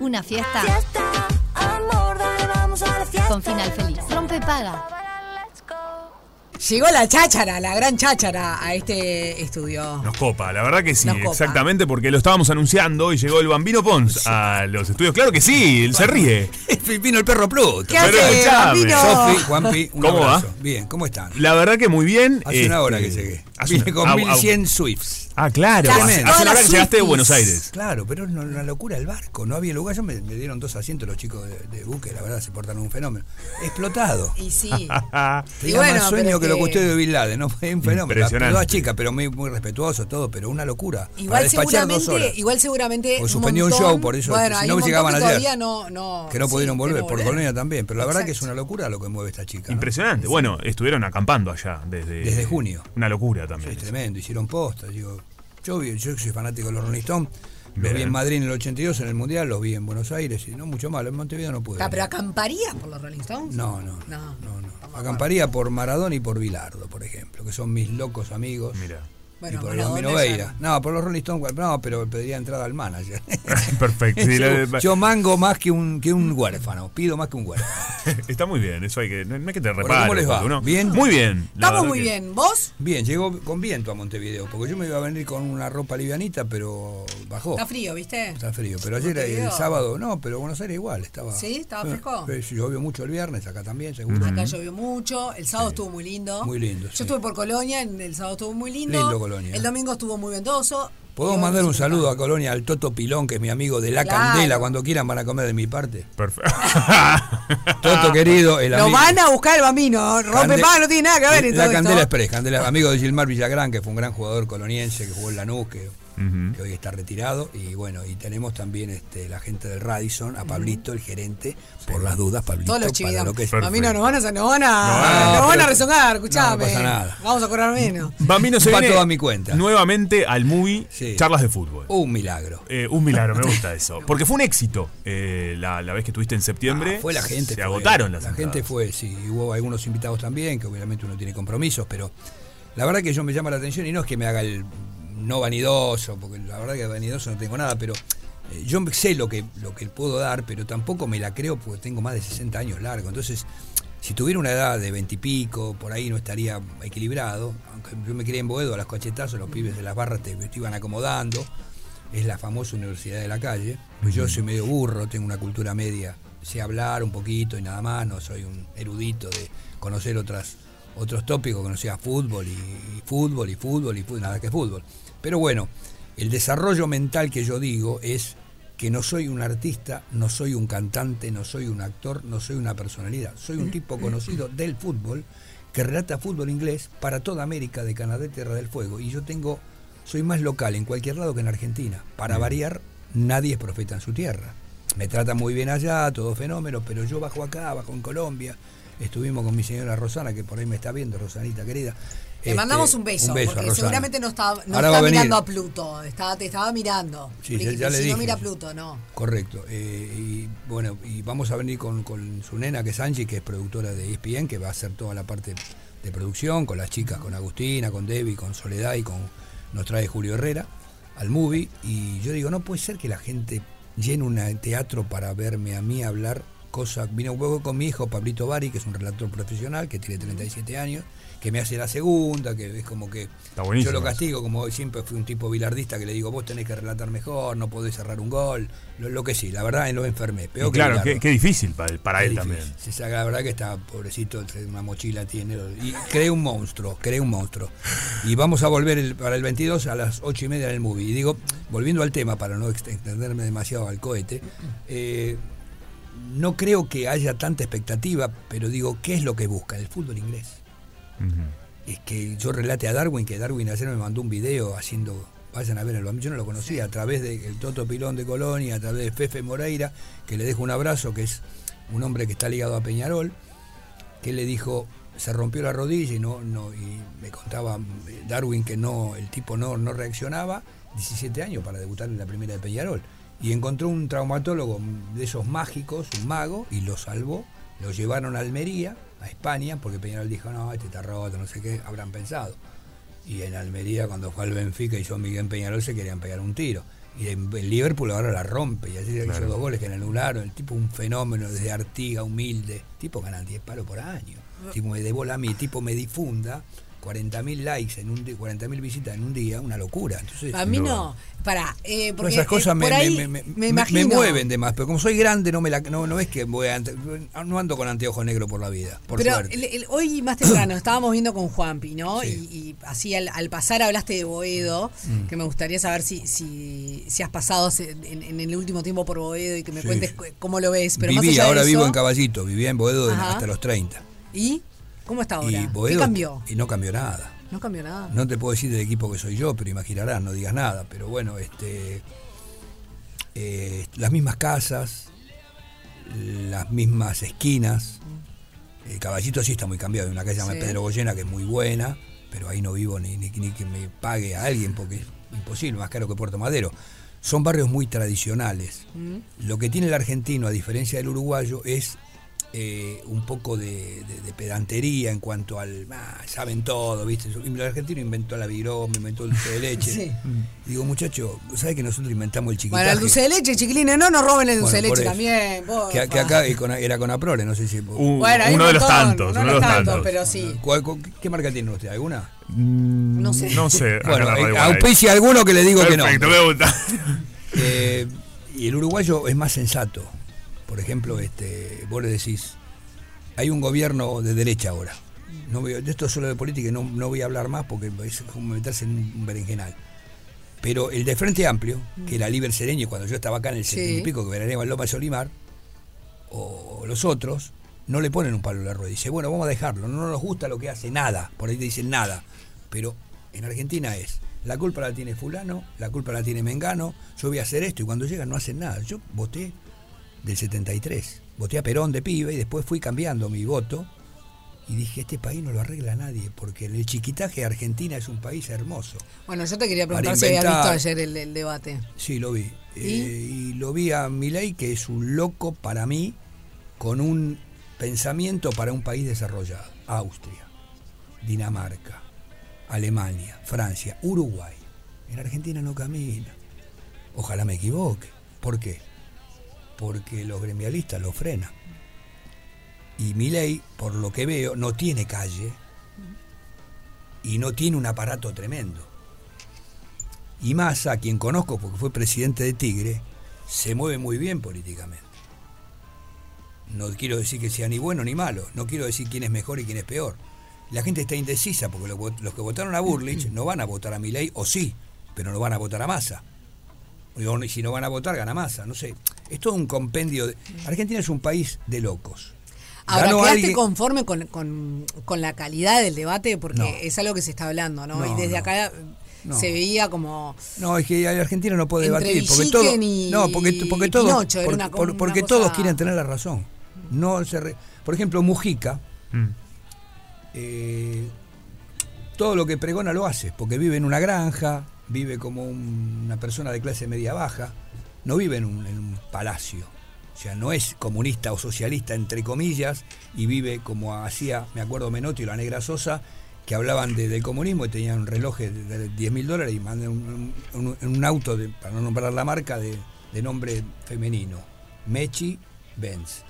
Una fiesta Fiesta, amor, dale, vamos a la fiesta. con final feliz. Rompe paga. Llegó la cháchara, la gran cháchara a este estudio. Nos copa, la verdad que sí, Nos copa. exactamente, porque lo estábamos anunciando y llegó el Bambino Pons a los estudios. Claro que sí, él se ríe. Vino el perro Pluto. ¿Qué hace, escuchame. Bambino? Sofi, Juanpi, un ¿Cómo va? Bien, ¿cómo están? La verdad que muy bien. Hace una hora que este, llegué. Una- con au. 1100 Swifts. Ah, claro. Claro, Hace, todas hace una hora que llegaste de. Buenos Aires. Claro, pero es una, locura el barco. No había lugar. Yo me, me dieron dos asientos los chicos de, de buque. La verdad, se portaron un fenómeno. Explotado. Y sí. Tenía bueno, más sueño que lo que- usted de Bin Laden, ¿no? Fue un fenómeno. Impresionante. Todas chicas, pero muy, muy respetuoso todo, pero una locura. Igual dos seguramente, horas. igual seguramente. Porque suspendió un montón- show, por eso, Bueno, si no me llegaban ayer. todavía no, no, que no sí, pudieron volver, por. Colonia también. Pero la verdad que es una locura lo que mueve esta chica. Impresionante. Bueno, estuvieron acampando allá desde. Desde junio. Una locura también. Es tremendo, hicieron postas. Digo, yo, vi- yo soy fanático de los Rolling Stones. Los vi en Madrid en el 82, en el Mundial, los vi en Buenos Aires y no mucho más. En Montevideo no pude. Ah, ¿Pero acamparías por los Rolling Stones? No, no, No. no, no. Acamparía por Maradona y por Bilardo, por ejemplo, que son mis locos amigos. Mira. Bueno, y por el ya Veira. No, por los Rolling Stones, no, pero pediría entrada al manager. Perfecto. Sí, yo, mango más que un, que un huérfano, pido más que un huérfano. Está muy bien, eso hay que. No hay que te repare. ¿cómo les va? ¿Bien? Muy bien. Estamos muy que- bien. ¿Vos? Bien, llegó con viento a Montevideo, porque yo me iba a venir con una ropa livianita, pero bajó. Está frío, ¿viste? Está frío, pero ayer el Montevideo. sábado, no, pero Buenos Aires igual estaba. ¿Sí? ¿Estaba Eh, fresco? eh, llovió mucho el viernes, acá también, seguro. Acá llovió mucho, el sábado estuvo muy lindo. Muy lindo, Yo sí. estuve por Colonia, el sábado estuvo muy lindo. Lindo Colonia. El domingo estuvo muy ventoso. Hoy mandar un saludo a Colonia al Toto Pilón, que es mi amigo de La Claro. Candela, cuando quieran van a comer de mi parte. Perfecto. Toto querido, el Lo amigo. van a buscar el bambino. Rompe Cande- paga, no tiene nada que ver en La todo Candela esto. Express, Candela, amigo de Gilmar Villagrán, que fue un gran jugador coloniense que jugó en Lanús, que, Que hoy está retirado. Y bueno, y tenemos también este, la gente del Radisson, a Pablito, el gerente, por las dudas, Pablito, Todos los para lo que es. Perfecto. Bambino, nos van a, nos van a, No, nos van a resonar, escuchame. no pasa nada. Vamos a correr menos. Bambino se Va viene todo a mi cuenta. nuevamente al movie Sí. Charlas de Fútbol. Un milagro. Eh, un milagro, me gusta eso. Porque fue un éxito eh, la, la vez que estuviste en septiembre. Ah, fue la gente. Se fue- agotaron las La gente fue, sí. Hubo algunos invitados también, que obviamente uno tiene compromisos, pero la verdad que yo me llama la atención y no es que me haga el no vanidoso, porque la verdad que vanidoso no tengo nada, pero eh, yo sé lo que, lo que puedo dar, pero tampoco me la creo porque tengo más de 60 años largo. Entonces, si tuviera una edad de 20 y pico, por ahí no estaría equilibrado. Aunque yo me crié en Boedo, a las cachetazos, los pibes de las barras te, te iban acomodando. Es la famosa universidad de la calle. Pues yo soy medio burro, tengo una cultura media. Sé hablar un poquito y nada más, no soy un erudito de conocer otras, otros tópicos que no sea fútbol y, y fútbol y fútbol y fútbol, nada que fútbol. Pero bueno, el desarrollo mental que yo digo es que no soy un artista, no soy un cantante, no soy un actor, no soy una personalidad. Soy un tipo conocido del fútbol que relata fútbol inglés para toda América de Canadá y Tierra del Fuego. Y yo tengo, soy más local en cualquier lado que en Argentina. Para variar, nadie es profeta en su tierra. Me trata muy bien allá, todo fenómeno, pero yo bajo acá, bajo en Colombia. Estuvimos con mi señora Rosana, que por ahí me está viendo, Rosanita querida. Te Este, mandamos un beso, porque seguramente no está, no está a mirando a Pluto, está, te estaba mirando. Sí, Porque ya- ya le si no mira a Pluto, no. Correcto. eh, y bueno, y vamos a venir con, con su nena, que es Angie, que es productora de ESPN, que va a hacer toda la parte de producción, con las chicas, con Agustina, con Debbie, con Soledad y con nos trae Julio Herrera al movie. Y yo digo, no puede ser que la gente llene un teatro para verme a mí hablar cosas. Vine un poco con mi hijo, Pablito Bari, que es un relator profesional, que tiene 37 años, que me hace la segunda, que es como que Está yo lo eso. castigo, como hoy siempre fui un tipo bilardista que le digo, vos tenés que relatar mejor, no podés cerrar un gol, lo, lo que sí, la verdad en lo enfermé. Peor Y que claro, qué, qué difícil para, él- para Qué él difícil. también. La verdad que está pobrecito, una mochila tiene. Y cree un monstruo, cree un monstruo. Y vamos a volver el- para el 22 a las 8 y media en el movie. Y digo, volviendo al tema, para no ext- extenderme demasiado al cohete, eh, no creo que haya tanta expectativa, pero digo, ¿qué es lo que busca el fútbol inglés? Ujú. es que yo relate a Darwin, que Darwin ayer me mandó un video haciendo, vayan a ver el yo no lo conocía, a través del Toto Pilón de Colonia, a través de Fefe Moreira, que le dejo un abrazo, que es un hombre que está ligado a Peñarol, que le dijo, se rompió la rodilla y no, no, y me contaba Darwin que no, el tipo no, no reaccionaba, 17 años para debutar en la primera de Peñarol. Y encontró un traumatólogo de esos mágicos, un mago, y lo salvó. Lo llevaron a Almería, a España, porque Peñarol dijo, no, este está roto, no sé qué, habrán pensado. Y en Almería, cuando fue al Benfica y hizo Miguel Peñarol, se querían pegar un tiro. Y en, en Liverpool ahora la rompe. Y ayer hizo dos goles que le anularon. El tipo un fenómeno desde Artiga, humilde. El tipo ganan 10 palos por año. El tipo me debola a mí, el tipo me difunda. 40.000 likes en un día, 40.000 visitas en un día, una locura. Entonces, A mí no. no. Para, eh, porque esas eh, cosas ahí me, me- me me- mueven de más, pero como soy grande no me la, no, no es que voy a, no ando con anteojos negros por la vida, por Pero suerte. el- el- hoy más temprano estábamos viendo con Juanpi, ¿no? Sí. Y, y así al, al pasar hablaste de Boedo, Mm. que me gustaría saber si, si, si has pasado en, en el último tiempo por Boedo y que me Sí. cuentes cu- cómo lo ves. Pero más Viví, allá de ahora vivo eso- en Caballito, vivía en Boedo de- Ajá. hasta los 30. ¿Y cómo está ahora? Y ¿Qué cambió? Y no cambió nada. No cambió nada. No te puedo decir del equipo que soy yo, pero imaginarás, no digas nada. Pero bueno, este eh, las mismas casas, las mismas esquinas. El caballito sí está muy cambiado. Hay una calle llamada Sí. Pedro Goyena que es muy buena, pero ahí no vivo ni, ni, ni que me pague a alguien porque es imposible, más caro que Puerto Madero. Son barrios muy tradicionales. Mm. Lo que tiene el argentino, a diferencia del uruguayo, es eh, un poco de, de- de pedantería en cuanto al. ah, saben todo, ¿viste? El argentino inventó la viroma, inventó el dulce de leche. Sí. Digo, muchacho, ¿sabes que nosotros inventamos el chiquitaje? Bueno, el dulce de leche, chiquilines, no nos roben el dulce Bueno, de leche también. porfa. Que, que acá con- era con Aprole, no sé si. Uh, Bueno, uno un de los montón, tantos, no uno de los tantos, tantos. pero sí. ¿Cuál- cu- ¿Qué marca tiene usted? ¿Alguna? No sé. No sé. Bueno, eh, auspicia alguno que le digo que no. Perfecto, me gusta. Eh, y el uruguayo es más sensato. Por ejemplo, este, vos le decís, hay un gobierno de derecha ahora. No voy, a- de esto es solo de política y no, no voy a hablar más porque es como meterse en un berenjenal. Pero el de Frente Amplio, que era Liber Sereño cuando yo estaba acá en el Sí. 70 y pico, que veraneaba de Solimar, o los otros, no le ponen un palo en la rueda. Dice, bueno, vamos a dejarlo, no nos gusta lo que hace, nada. Por ahí te dicen nada. Pero en Argentina es, la culpa la tiene fulano, la culpa la tiene Mengano, yo voy a hacer esto y cuando llegan no hacen nada. Yo voté del 73, voté a Perón de pibe y después fui cambiando mi voto y dije, este país no lo arregla nadie, porque el chiquitaje de Argentina es un país hermoso. Bueno, yo te quería preguntar si habías inventar. visto ayer el, el debate. Sí, lo vi. ¿Y? Eh, y lo vi a Milei, que es un loco para mí, con un pensamiento para un país desarrollado. Austria, Dinamarca, Alemania, Francia, Uruguay. En Argentina no camina. Ojalá me equivoque. ¿Por qué? Porque los gremialistas lo frenan. Y Milei, por lo que veo, no tiene calle y no tiene un aparato tremendo. Y Massa, a quien conozco porque fue presidente de Tigre, se mueve muy bien políticamente. No quiero decir que sea ni bueno ni malo, no quiero decir quién es mejor y quién es peor. La gente está indecisa porque los, que votaron a Burlich no van a votar a Milei, o sí, pero no van a votar a Massa. O si no van a votar, gana Massa, no sé. Es todo un compendio. De... Argentina es un país de locos. Ahora, Ganó ¿quedaste alguien- conforme con, con- con la calidad del debate? Porque No. es algo que se está hablando, ¿no? No, y desde no. acá No. se veía como... No, es que Argentina no puede Entre debatir porque todo, y no, porque, porque todos, Pinocho era por- una- por- una porque cosa- todos quieren tener la razón. No se re- por ejemplo, Mujica, Mm. eh, todo lo que pregona lo hace, porque vive en una granja, vive como un- una persona de clase media baja, no vive en un, en un palacio. O sea, no es comunista o socialista, entre comillas, y vive como hacía, me acuerdo Menotti y la Negra Sosa, que hablaban de- del comunismo y tenían relojes de, de 10 mil dólares y mandan un, un- un- un auto, de, para no nombrar la marca, de, de nombre femenino, Mechi Benz.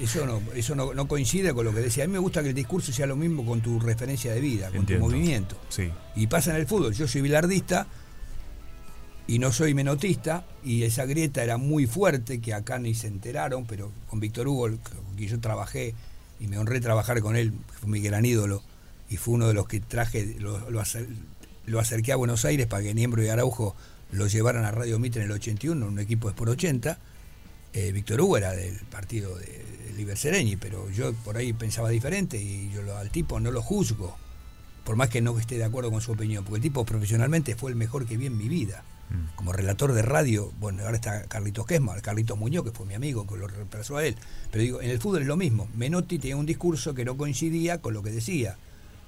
Y Eso, no, eso no, no coincide con lo que decía. A mí me gusta que el discurso sea lo mismo con tu referencia de vida, con Entiendo. tu movimiento. Sí. Y pasa en el fútbol. Yo soy bilardista y no soy menotista, y esa grieta era muy fuerte, que acá ni se enteraron, pero con Víctor Hugo, con quien yo trabajé, y me honré trabajar con él, fue mi gran ídolo, y fue uno de los que traje, lo, lo acer- acerqué a Buenos Aires para que Niembro y Araujo lo llevaran a Radio Mitre en el 81, un equipo de por 80. Eh, Víctor Hugo era del partido de, de Liber Sereñi, pero yo por ahí pensaba diferente y yo al tipo no lo juzgo, por más que no esté de acuerdo con su opinión, porque el tipo profesionalmente fue el mejor que vi en mi vida. Como relator de radio, bueno, ahora está Carlitos Kesma, Carlitos Muñoz, que fue mi amigo, que lo reemplazó a él. Pero digo, en el fútbol es lo mismo. Menotti tenía un discurso que no coincidía con lo que decía.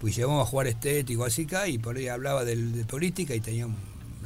Pues vamos a jugar estético, así acá, y por ahí hablaba del- de, política y tenía un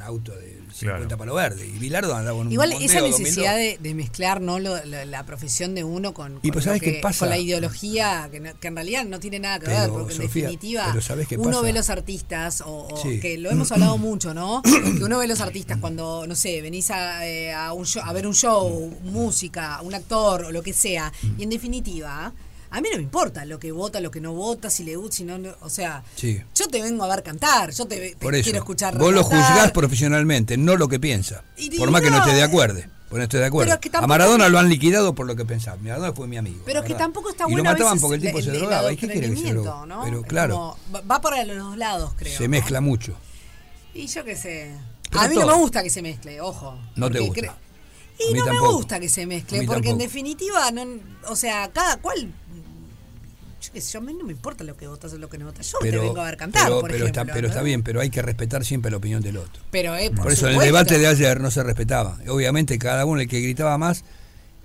auto de 50 Claro. palo verde. Y Bilardo andaba con un Igual esa 2002. necesidad de, de mezclar ¿no? Lo- lo- la profesión de uno con, Y pues, ¿sabes qué pasa? con la ideología, que, no- que en realidad no tiene nada que Pero, ver, porque en Sofía, definitiva pero ¿sabes qué uno pasa? ve los artistas, o, o Sí. que lo hemos hablado mucho, ¿no? que uno ve los artistas cuando, no sé, venís a, eh, a, un show- a ver un show, música, un actor o lo que sea, y en definitiva... A mí no me importa lo que vota, lo que no vota, si le gusta, si no, no- o sea, Sí. yo te vengo a ver cantar, yo te, te Por eso, quiero escuchar vos lo juzgás profesionalmente, no lo que piensa. Y Por más que no esté de eh, acuerdo. Pues no estoy de acuerdo. es que a Maradona lo han liquidado por lo que pensaba. Maradona fue mi amigo. Pero la que tampoco está Y bueno lo a mataban porque el tipo el- se drogaba. ¿Y qué quiere que se. Pero Es claro, como- va- por los lados, creo. se mezcla mucho. Y yo qué sé. Pero a mí no me gusta que se mezcle, ojo. No te gusta. Y no me gusta que se mezcle, porque en definitiva, no, o sea, cada cual. Yo qué sé, yo a mí no me importa lo que votas o lo que no votas. Yo te vengo a ver cantar, pero, por pero ejemplo. está, pero ¿no? está bien, pero hay que respetar siempre la opinión del otro. Pero, eh, Por, eso en el debate de ayer no se respetaba. Obviamente cada uno el que gritaba más,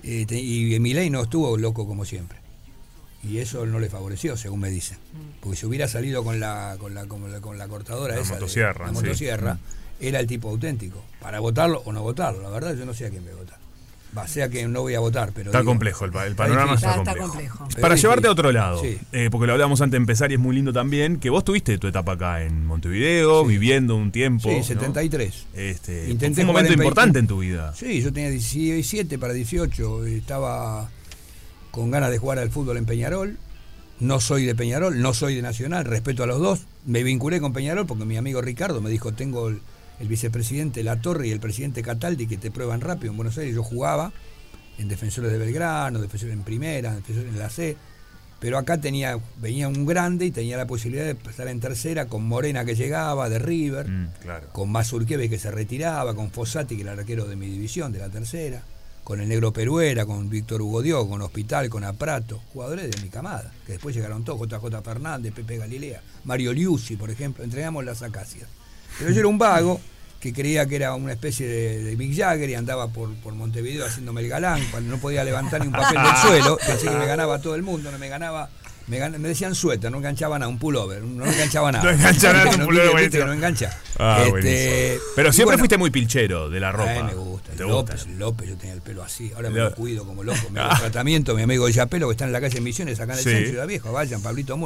eh, te- y Milei no estuvo loco como siempre. Y eso no le favoreció, según me dicen. Porque si hubiera salido con la, con la, con la, con la cortadora La esa, de- motosierra, la sí. motosierra, era el tipo auténtico. Para votarlo o no votarlo. La verdad yo no sé a quién voy a votar. Va, sea que no voy a votar, pero... Está digo, complejo el, pa- el panorama, está, complejo. Para llevarte a otro lado, Sí. eh, porque lo hablábamos antes de empezar y es muy lindo también, que vos tuviste tu etapa acá en Montevideo, viviendo un tiempo. Sí, ¿no? 73. Este, Intenté fue un momento en importante 20. en tu vida. Sí, yo tenía 17 para 18, estaba con ganas de jugar al fútbol en Peñarol. No soy de Peñarol, no soy de Nacional, respeto a los dos. Me vinculé con Peñarol porque mi amigo Ricardo me dijo, tengo el, el vicepresidente La Torre y el presidente Cataldi que te prueban rápido en Buenos Aires. Yo jugaba en Defensores de Belgrano, Defensores en Primera, Defensores en la C. Pero acá tenía, venía un grande y tenía la posibilidad de estar en tercera con Morena que llegaba, de River Mm, claro. con Mazurkeve que se retiraba, con Fossati que era el arquero de mi división, de la tercera, con el negro Peruera, con Víctor Hugo Dio, con Hospital, con Aprato, jugadores de mi camada, que después llegaron todos, JJ Fernández, Pepe Galilea, Mario Liuzzi, por ejemplo, entregamos las acacias. Pero yo era un vago que creía que era una especie de, de Mick Jagger y andaba por, por Montevideo haciéndome el galán, cuando no podía levantar ni un papel del suelo, pensé que me ganaba todo el mundo, no me ganaba... Me, gan- me decían suéter, no enganchaba nada, un pullover, no enganchaba nada. No engancha nada, un No, pullover, buenísimo. no engancha. Ah, Este. Pero siempre bueno, fuiste muy pilchero de la ropa. Ay, me gusta. ¿Te López, gusta? López, yo tenía el pelo así. Ahora me Lo- cuido como loco. Me hago tratamiento. Mi amigo Yapelo, que está en la calle Misiones, acá en el Sí. centro Ciudad Vieja. Vayan, Pablito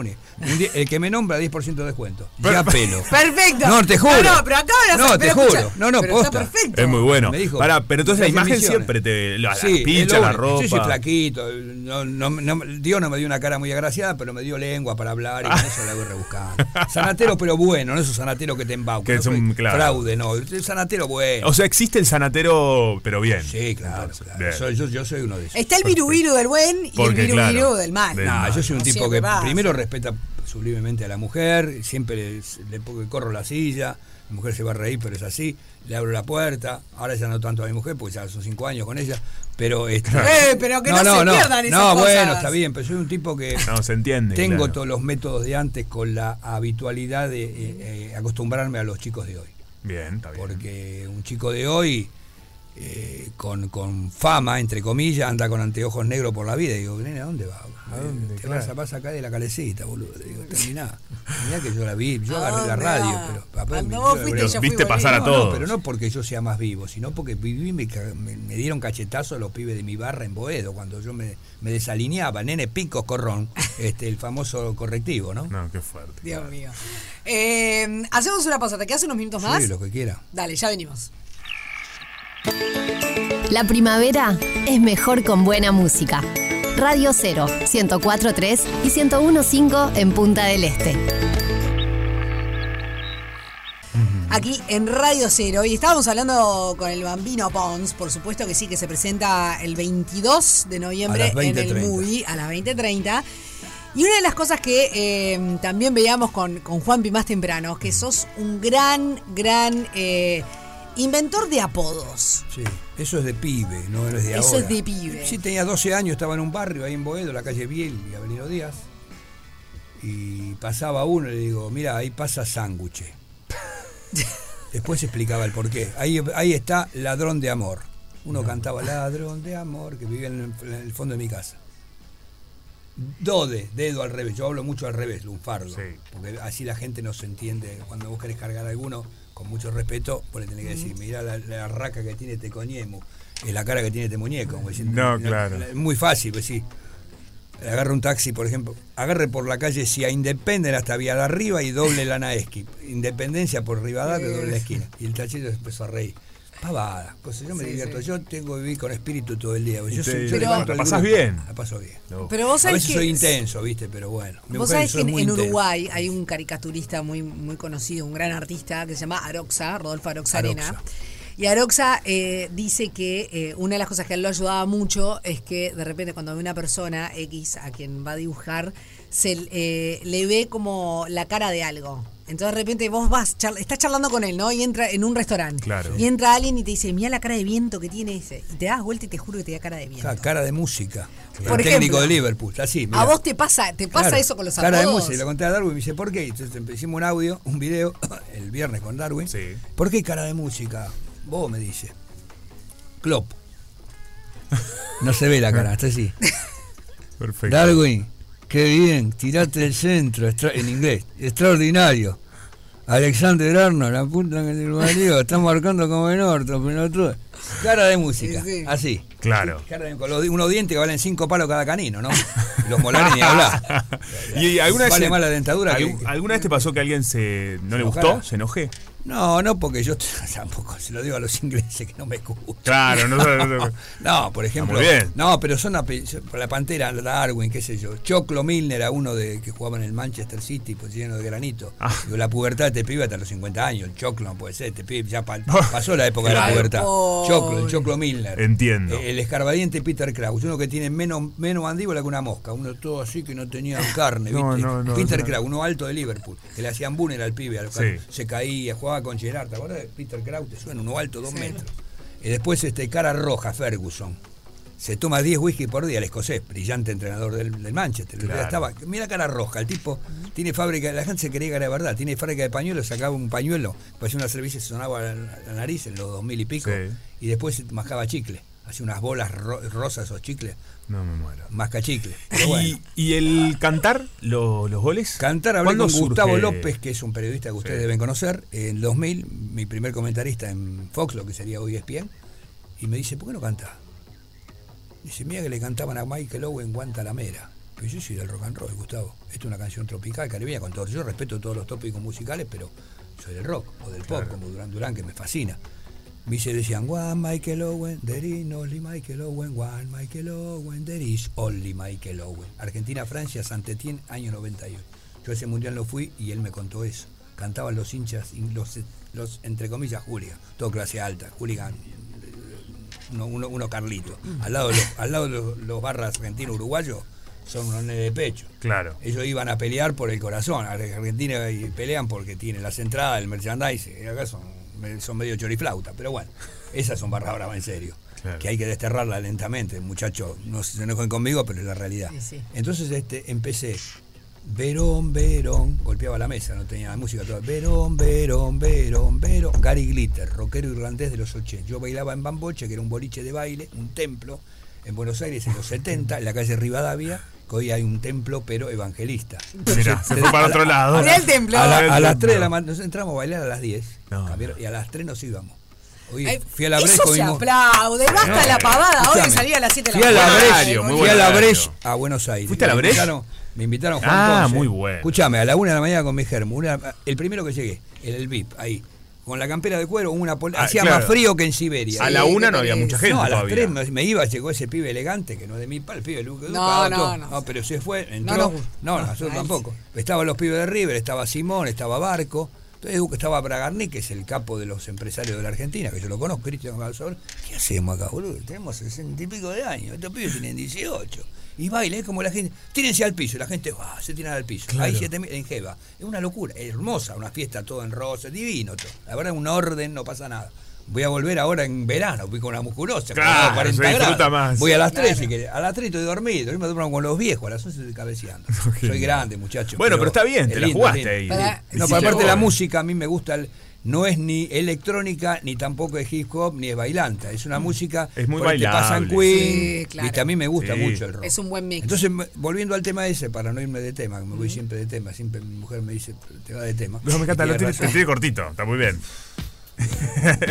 día- el que me nombra, 10% de descuento. Pero- Yapelo. Perfecto. No, te juro. No, no, pero acá a No, te juro. escucha, No, no, está posta. perfecto. Es muy bueno. Me dijo, Pará, pero entonces la imagen Misiones. siempre te. La, la Sí, pincha, la ropa. Yo soy flaquito. No, no, no- Dios no me dio una cara muy agraciada, pero me dio lengua para hablar y con eso la voy rebuscando. Sanatero, pero bueno, no esos sanateros que te embaucan. Que no son, soy claro. Fraude, no. El sanatero bueno. O sea, existe el sanatero, pero bien. sí, claro. Entonces, claro. Soy- yo, yo soy uno de esos. Está el virubiru del buen y Porque, el virubiru claro, del mal. del No, mal. yo soy un No tipo que primero respeta sublimemente a la mujer, siempre le, le corro la silla, la mujer se va a reír, pero es así, le abro la puerta, ahora ya no tanto a mi mujer, porque ya son cinco años con ella, pero... Este, Eh, pero que no se pierdan esas No, cosas. bueno, está bien, pero soy un tipo que... No, se entiende. Tengo claro. todos los métodos de antes con la habitualidad de eh, eh, acostumbrarme a los chicos de hoy. Bien, está bien. Porque un chico de hoy, eh, con, con fama, entre comillas, anda con anteojos negros por la vida. Y digo, nena, ¿a dónde vas? ¿A dónde? Te Claro. vas, a, vas a caer de la calecita, boludo. Digo, terminá. Mirá que yo la vi, yo ¿A agarré la radio, pero papá, me- vos yo- fuiste, Pero yo viste fui pasar a no, todos. no, pero no porque yo sea más vivo, sino porque viví y me, me- me dieron cachetazo los pibes de mi barra en Boedo, cuando yo me, me desalineaba, nene picos corrón, este, el famoso correctivo, ¿no? No, qué fuerte. Dios mío. Eh, hacemos una pausa. ¿Te quedas unos minutos más? Sí, lo que quiera. Dale, ya venimos. La primavera es mejor con buena música. Radio 0, 104.3 y 101.5 en Punta del Este. Aquí en Radio Cero. Y estábamos hablando con el Bambino Pons. Por supuesto que sí, que se presenta el 22 de noviembre en el 20:30. movie a las 20.30. Y una de las cosas que eh, también veíamos con, con Juanpi más temprano, que sos un gran, gran eh, inventor de apodos. Sí, eso es de pibe, no es de Eso ahora. es de pibe. Sí, tenía 12 años, estaba en un barrio ahí en Boedo, la calle Biel y Avelino Díaz. Y pasaba uno y le digo, mira, ahí pasa sándwiche. Después explicaba el porqué. Ahí, ahí está Ladrón de Amor. Uno cantaba Ladrón de Amor, que vivía en el, en el fondo de mi casa. Dode, dedo al revés. Yo hablo mucho al revés, lunfardo. Sí. Porque así la gente no se entiende. Cuando vos querés cargar a alguno, con mucho respeto, vos le tenés que decir, mirá la, la raca que tiene este coñemo, es la cara que tiene este muñeco. como diciendo, No, claro. Es muy fácil, pues sí. Agarra un taxi, por ejemplo, agarre por la calle Cia Independen hasta Vía de Arriba y doble la Naesqui. Independencia por Rivadavia, doble la esquina. Y el tachito empezó a reír. Pavada, pues yo me Sí, divierto. sí. Yo tengo que vivir con espíritu todo el día. Yo te- soy, yo Pero- levanto ¿La pasás grupo, bien? La paso bien. No. Pero vos A sabés veces que soy intenso, ¿viste? Pero bueno. Vos sabés que en. Uruguay hay un caricaturista muy, muy conocido, un gran artista que se llama Aroxa, Rodolfo Aroxa Aroxa. Arena. Y Aroxa eh, dice que eh, una de las cosas que a él lo ayudaba mucho es que de repente cuando ve una persona X a quien va a dibujar, se eh, le ve como la cara de algo. Entonces de repente vos vas, estás charlando con él, ¿no? Y entra en un restaurante. Claro. Y entra alguien y te dice, mira la cara de viento que tiene ese. Y te das vuelta y te juro que te da cara de viento. Ca- cara de música. Por el ejemplo. técnico de Liverpool. Así, mirá. ¿A vos te pasa, te pasa Claro, eso con los Cara de apodos? música. Y le conté a Darwin y me dice, ¿por qué? Entonces hicimos un audio, un video, el viernes con Darwin. Sí. ¿Por qué cara de música? Vos me dice. Klopp. No se ve la cara, está así. Perfecto. Darwin, qué bien, tirate el centro, extra- en inglés, extraordinario. Alexander Arnold, la punta que te lo está marcando como en orto, pelotudo. Cara de música, Sí, sí. así. Claro. Cara de- con los di- unos dientes que valen cinco palos cada canino, ¿no? Los molares ni hablar. ¿Y alguna vez, Vale más la dentadura que- ¿Alguna vez te pasó que alguien se no ¿Se le enojara? gustó? ¿Se enoje? No, no, porque yo tampoco se lo digo a los ingleses que no me escuchan. Claro, no, no, no, no. No, por ejemplo. muy bien. No, pero son por la pantera, Darwin, qué sé yo. Choclo Milner era uno de que jugaba en el Manchester City, pues lleno de granito. Ah. Digo, la pubertad de este pibe hasta los 50 años. El Choclo no puede ser, este pibe ya pa- pasó la época de la pubertad. Choclo, el Choclo Milner. Entiendo. Eh, El escarbadiente Peter Kraus, uno que tiene menos, menos mandíbula que una mosca, uno todo así que no tenía carne, No, ¿viste? no, no, Peter no. Kraus, uno alto de Liverpool, que le hacían bunner al pibe, al- Sí. se caía, jugaba con Gerard, ¿te acuerdas de Peter Kraus? Te suena uno alto, dos metros. Y después este cara roja, Ferguson. Se toma 10 whisky por día, el escocés, brillante entrenador del, del Manchester. Claro. Estaba, mira cara roja, el tipo tiene fábrica, la gente se creía que era verdad, tiene fábrica de pañuelos, sacaba un pañuelo, parecía una cerveza y se sonaba la, la nariz en los dos mil y pico, Sí. y después mascaba chicle, hacía unas bolas ro- rosas o chicles, No me muero. masca chicle. Pero bueno. ¿Y, el cantar lo- los goles? Cantar, hablé ¿Cuándo con Gustavo surge? López, que es un periodista que ustedes Sí. deben conocer, en 2000, mi primer comentarista en Fox, lo que sería hoy ESPN, y me dice, ¿por qué no cantás? Dice, mira que le cantaban a Michael Owen Guantanamera. Pero yo soy del rock and roll, Gustavo. Esto es una canción tropical, caribeña, con todo. Yo respeto todos los tópicos musicales, pero soy del rock o del pop, como Durán Durán, que me fascina. Me dice, decían, one Michael Owen, there is only Michael Owen, one Michael Owen, there is only Michael Owen. Argentina-Francia, Santetien, año 91. Yo ese mundial no fui y él me contó eso. Cantaban los hinchas, los, los entre comillas, hooligan, todo clase alta, hooligan, uno, uno, uno Carlito. Al lado de los, al lado de los, los barras argentinos uruguayos son unos de pecho. Claro. Ellos iban a pelear por el corazón. Argentina y pelean porque tienen las entradas, el merchandising. Y acá son, son medio choriflauta. Pero bueno, esas son barra brava en serio. Claro. Que hay que desterrarla lentamente. Muchachos, no se enojen conmigo, pero es la realidad. Sí, sí. Entonces este, empecé. Verón, Verón, golpeaba la mesa, no tenía música toda. Verón, Verón, Verón, Verón. Gary Glitter, rockero irlandés de los 80. Yo bailaba en Bamboche, que era un boliche de baile, un templo, en Buenos Aires en los 70, en la calle Rivadavia, que hoy hay un templo, pero evangelista. Mirá, se fue para otro lado. Mirá el templo. A, la- a las templo. 3 de la mañana, nos entramos a bailar a las 10. No, cambiaron, Y a las 3 nos íbamos. Hoy Ay, fui a la eso se comimos- aplaude, basta la pavada. Ahora salía a las 7 de Fui la a la mañana. Breche, horario, muy fui a la. Breche a Buenos Aires. ¿Fuiste a la Breche? Me invitaron Juan Ah, Ponce. muy bueno. Escuchame, a la una de la mañana con mi germo. una- el primero que llegué, el, el VIP, ahí. Con la campera de cuero, una Ah, hacía claro. más frío que en Siberia. A la una no había mucha gente no, a las todavía. 3 me, me iba, llegó ese pibe elegante, que no es de mi pal, el pibe Luque No, no, todo. no. pero se fue, entró. No, No, no. nosotros tampoco. Estaban los pibes de River, estaba Simón, estaba Barco. Entonces Duque estaba Bragarni, que es el capo de los empresarios de la Argentina, que yo lo conozco, Cristian Galzón. ¿Qué hacemos acá, boludo? Tenemos sesenta y pico de años, estos pibes tienen 18. Y baila, es como la gente, tírense al piso, y la gente se tiran al piso. Hay 7.000 en Jeva. Es una locura, es hermosa, una fiesta todo en rosa, divino todo. La verdad, un orden, no pasa nada. Voy a volver ahora en verano, fui con una musculosa, Claro, con se 40 disfruta grados. más. Voy a las 3 si querés. A las 3 estoy dormido, yo me duermo con los viejos, a las 11 estoy cabeceando. Soy grande, muchacho. Bueno, pero está bien, te la jugaste lindo. ahí. Para- No, pero aparte llegó. la música, a mí me gusta el- no es ni electrónica, ni tampoco es hip hop, ni es bailanta. Es una música. Es muy te pasan bailable. Queen. Sí, claro. ¿viste? A mí me gusta Sí. mucho el rock. Es un buen mix. Entonces, volviendo al tema ese, para no irme de tema, que me voy siempre de tema, siempre mi mujer me dice, te va de tema. No, me encanta, lo tiene tiene, razón. lo tiene cortito, está muy bien.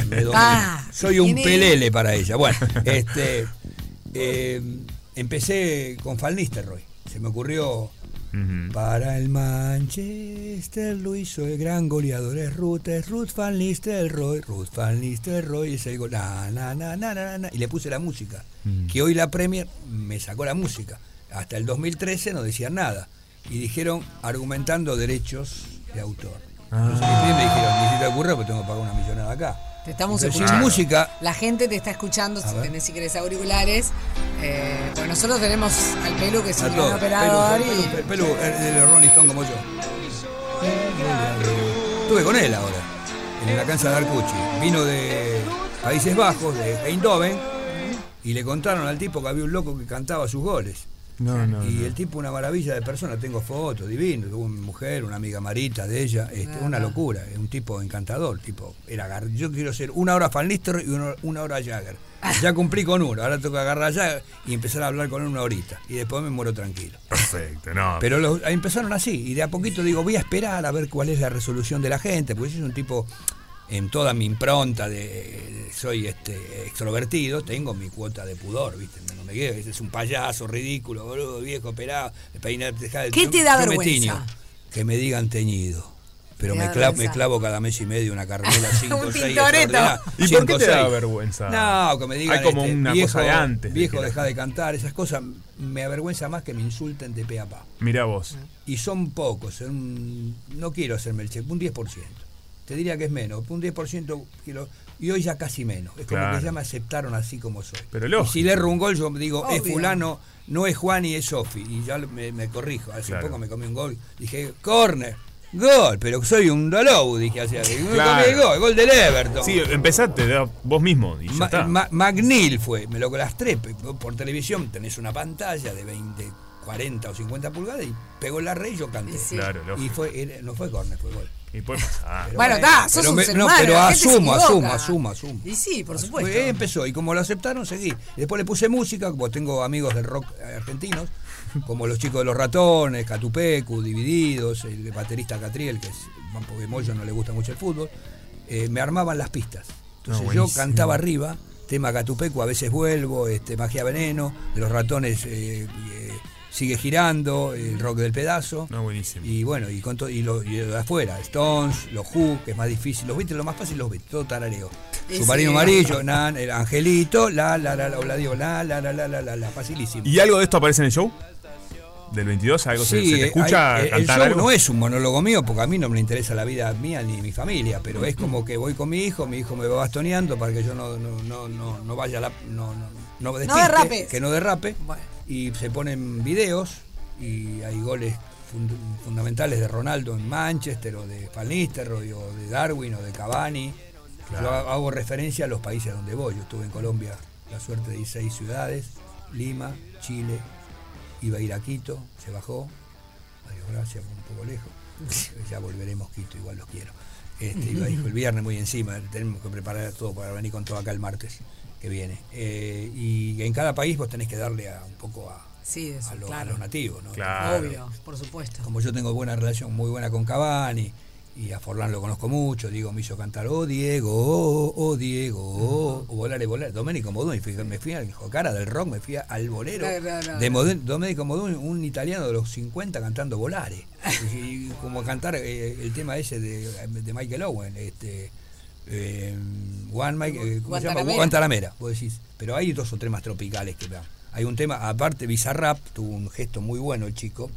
Me. Ah, Soy un pelele para ella. Bueno, este eh, empecé con Van Nistelrooy. Se me ocurrió para el Manchester lo hizo el gran goleador es Ruth, es Ruth Van Nistelrooy, Ruth Van Nistelrooy es el gol. Na, na, na, na, na, na, y le puse la música. Que hoy la Premier me sacó la música. Hasta el 2013 no decían nada. Y dijeron argumentando derechos de autor. Ah. mi me dijeron, ni si te ocurre porque tengo que pagar una millonada acá. Te estamos Entonces, escuchando. música, La gente te está escuchando, A si ver. tenés si querés auriculares. Eh, pues nosotros tenemos al Pelu que es un gran operador Pelu, y. Pelu, Pelu, Pelu, el de Rolling Stone como yo. Estuve con él ahora, en la cancha de Arcucci. Vino de Países Bajos, de Eindhoven, y le contaron al tipo que había un loco que cantaba sus goles. No, no. y no. el tipo, una maravilla de persona, tengo fotos, divino, tuvo una mujer, una amiga Marita de ella, este, una locura, es un tipo encantador, tipo, era yo quiero ser una hora Van Nistelrooy y una, una hora Jagger. Ya cumplí con uno, ahora tengo que agarrar a Jagger y empezar a hablar con él una horita, y después me muero tranquilo. Perfecto, no. Pero los- empezaron así, y de a poquito digo, voy a esperar a ver cuál es la resolución de la gente, porque yo soy un tipo en toda mi impronta de, de- soy este extrovertido, tengo mi cuota de pudor, ¿viste? No me quedo, es un payaso ridículo, boludo, viejo, operado, peinar, dejar- ¿Qué yo- te da me vergüenza? tiño, que me digan teñido. Pero me, clavo cada mes y medio una carrera 5 Un 6 tintoretto. ¿Y por qué te da vergüenza? No, que me digan Hay como este, una viejo, cosa de antes. de viejo la- deja de cantar, esas cosas me avergüenza más que me insulten de pe a pa Mirá vos. y son pocos, son- no quiero hacerme el cheque, un 10%. Te diría que es menos, un 10% quiero, y hoy ya casi menos. Es como que ya me aceptaron así como soy. Pero y si le erro un gol, yo digo, es fulano, no es Juan y es Sofi. Y ya me, me corrijo. Hace Claro. poco me comí un gol, dije, corner, gol, pero soy un Dolou, dije así. Me Claro. comí el gol, gol del Everton. Sí, empezaste vos mismo y ya Ma- está. Ma- McNeil fue, me lo lastré por televisión, tenés una pantalla de 20, 40 o 50 pulgadas y pegó la red y yo canté. Y sí. Claro, Y fue, no fue córner, fue gol. Y puede pasar. Pero Bueno, está, sos pero un me- ser no, humano, pero asumo, asumo, asumo, asumo. Y sí, por supuesto. Pues, eh, empezó, y como lo aceptaron, seguí. Después le puse música, como tengo amigos del rock argentinos, como los chicos de los ratones, Catupecu, Divididos, el baterista Catriel, que es, porque Moyo no le gusta mucho el fútbol, eh, me armaban las pistas. Entonces No, yo cantaba arriba, tema Catupecu, a veces vuelvo, este, Magia Veneno, de los ratones eh, eh, sigue girando, el rock del pedazo. No, buenísimo. Y bueno, y con to- y lo, y lo de afuera, Stones, los Who, que es más difícil, los Beatles, lo más fácil los Beatles, todo tarareo. Submarino sí. amarillo, nan, el angelito, la la la la, o la la la la la la la, la, facilísimo. ¿Y algo de esto aparece en el show? ¿Del 22? ¿Algo se- Sí, se, te escucha hay- el cantar show algo? no es un monólogo mío, porque a mí no me interesa la vida mía ni mi familia, pero es como que voy con mi hijo, mi hijo me va bastoneando para que yo no, no, no, no, no vaya a la, no, no, no, despiste, derrapes. que no derrape, Bueno. Y se ponen videos y hay goles fund- fundamentales de Ronaldo en Manchester o de Van Nistelrooy o de Darwin o de Cavani. Yo ha- hago referencia a los países donde voy. Yo estuve en Colombia, la suerte de seis ciudades, Lima, Chile, iba a ir a Quito, se bajó, Mario Gracia, fue un poco lejos, ya volveremos Quito, igual los quiero. Este, iba, el viernes muy encima, tenemos que preparar todo para venir con todo acá el martes que viene. Eh, y en cada país vos tenés que darle a, un poco a, Sí, eso, a, lo- a claro. los nativos, ¿no? Claro. Obvio, por supuesto. Como yo tengo buena relación, muy buena con Cavani, y a Forlán lo conozco mucho, Diego me hizo cantar, oh Diego, oh, oh, Diego, oh, o volar y volar. Domenico fui- me fui al cara del rock, me fui al bolero No, no, no, de no. Moden- Domenico Modugno, un italiano de los 50 cantando Volare. Y, y como cantar eh, el tema ese de, de Michael Owen, este. Eh, One Mike, eh, ¿cómo se llama? Guantanamera. Guantanamera, vos decís. Pero hay dos o tres más tropicales que vean. Hay un tema, aparte Bizarrap, tuvo un gesto muy bueno el chico.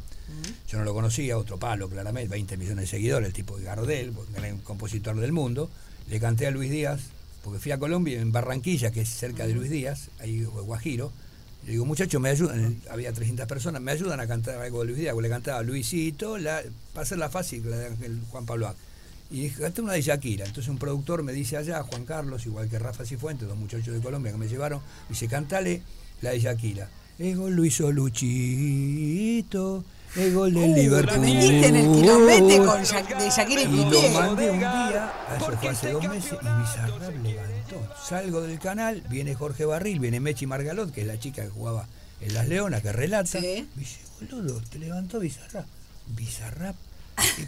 Yo no lo conocía, otro palo, claramente, 20 millones de seguidores, el tipo de Gardel, gran compositor del mundo. Le canté a Luis Díaz, porque fui a Colombia, en Barranquilla, que es cerca de Luis Díaz, ahí fue Guajiro. Le digo, muchachos, me ayudan, había 300 personas, me ayudan a cantar algo de Luis Díaz, le cantaba Luisito, la, para hacerla fácil, la Juan Pablo Ac. Y dije, canté una de Shakira. Entonces un productor me dice allá, Juan Carlos, igual que Rafa Cifuentes, dos muchachos de Colombia que me llevaron, me dice, cantale la de Shakira. Ego lo hizo Luchito, el gol del Uh, Liverpool. Metiste en el kilomete con Sha- de Shakira y Y lo Piqué. mandé un día, eso fue hace dos meses, y Bizarrap levantó. Salgo del canal, viene Jorge Barril, viene Mechi Margalot, que es la chica que jugaba en Las Leonas, que relata. Sí. Me dice, boludo, te levantó Bizarrap. Bizarrap,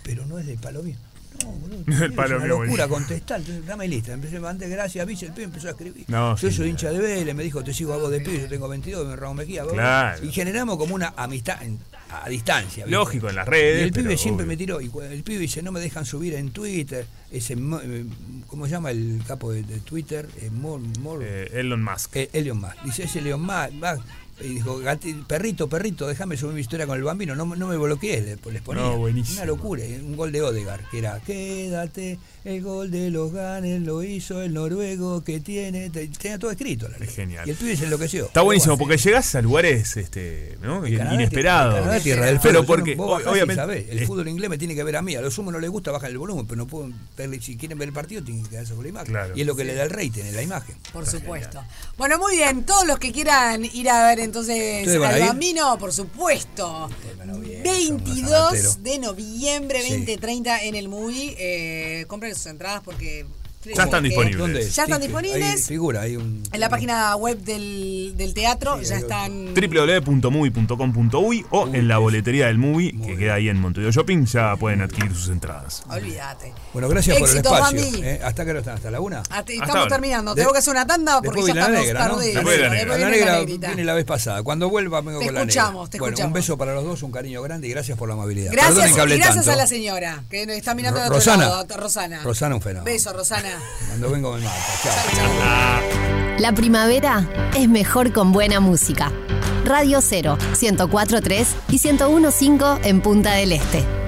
pero no es del palo mío. No, boludo, No es una locura contestar. Entonces, dame lista. Empecé a mandar gracias, Bicho, el pibe empezó a escribir. No, yo sí, soy hincha de Vélez, me dijo, te sigo a vos de pibe, yo tengo 22, me Raúl Mejía. Claro. Y generamos como una amistad en- a distancia. ¿viste? Lógico, en las redes, Y el pibe siempre obvio. me tiró. Y el pibe dice, no me dejan subir en Twitter. Ese, eh, ¿Cómo se llama el capo de, de Twitter? Eh, Eh, Elon Musk. eh, Elon Musk. Dice, ese Elon Musk. Y dijo, "Gati- perrito, perrito, déjame subir mi historia con el bambino. No, me- no me bloquees, le- les ponía. No, buenísimo. Una locura. eh, Un gol de Odegar, que era, quédate, el gol de los ganes lo hizo el noruego que tiene. te- Tenía todo escrito. La letra. genial. Y el pibe se enloqueció. Está buenísimo porque llegás a lugares este, ¿no? Inesperados. Canadá, tierra del Pero porque, no- vos obviamente, sabés, el es- fútbol inglés me tiene que ver a mí. A los sumos no les gusta, bajan el volumen, pero no pueden verle- si quieren ver el partido, tienen que quedarse con la imagen. Claro. Y es lo que le da el rating, en la imagen. Por supuesto. Bueno, muy bien. Todos los que quieran ir a ver entonces ¿Ustedes van a al? Bambino, por supuesto. Bien, 22 son unos de noviembre, Sí. 2030 en el movie. Eh, compren sus entradas porque. Ya están disponibles. ¿Dónde es? Ya están disponibles. Hay figura, hay un. En la página web del, del teatro Sí, ya están. www.movie.com.uy o en la boletería del movie que bien. queda ahí en Montevideo Shopping ya pueden adquirir sus entradas. Olvídate. Bueno, gracias Éxitos, por el espacio. ¿eh? ¿Hasta qué hora están? ¿Hasta la una? Te- Hasta estamos terminando. Tengo que hacer una tanda porque ya estamos negra, ¿no? tarde. Después de la negra. La viene la negra negrita. viene la vez pasada. Cuando vuelva vengo Te con la negra. escuchamos, te bueno, escuchamos. un beso para los dos, un cariño grande y gracias por la amabilidad. Gracias, gracias tanto. a la señora que nos está mirando de Ro- otro Rosana. lado, Rosana. Rosana, un fenómeno. Beso, Rosana. Cuando vengo me mata. Chao. La primavera es mejor con buena música. Radio 0, 104.3 y 101.5 en Punta del Este.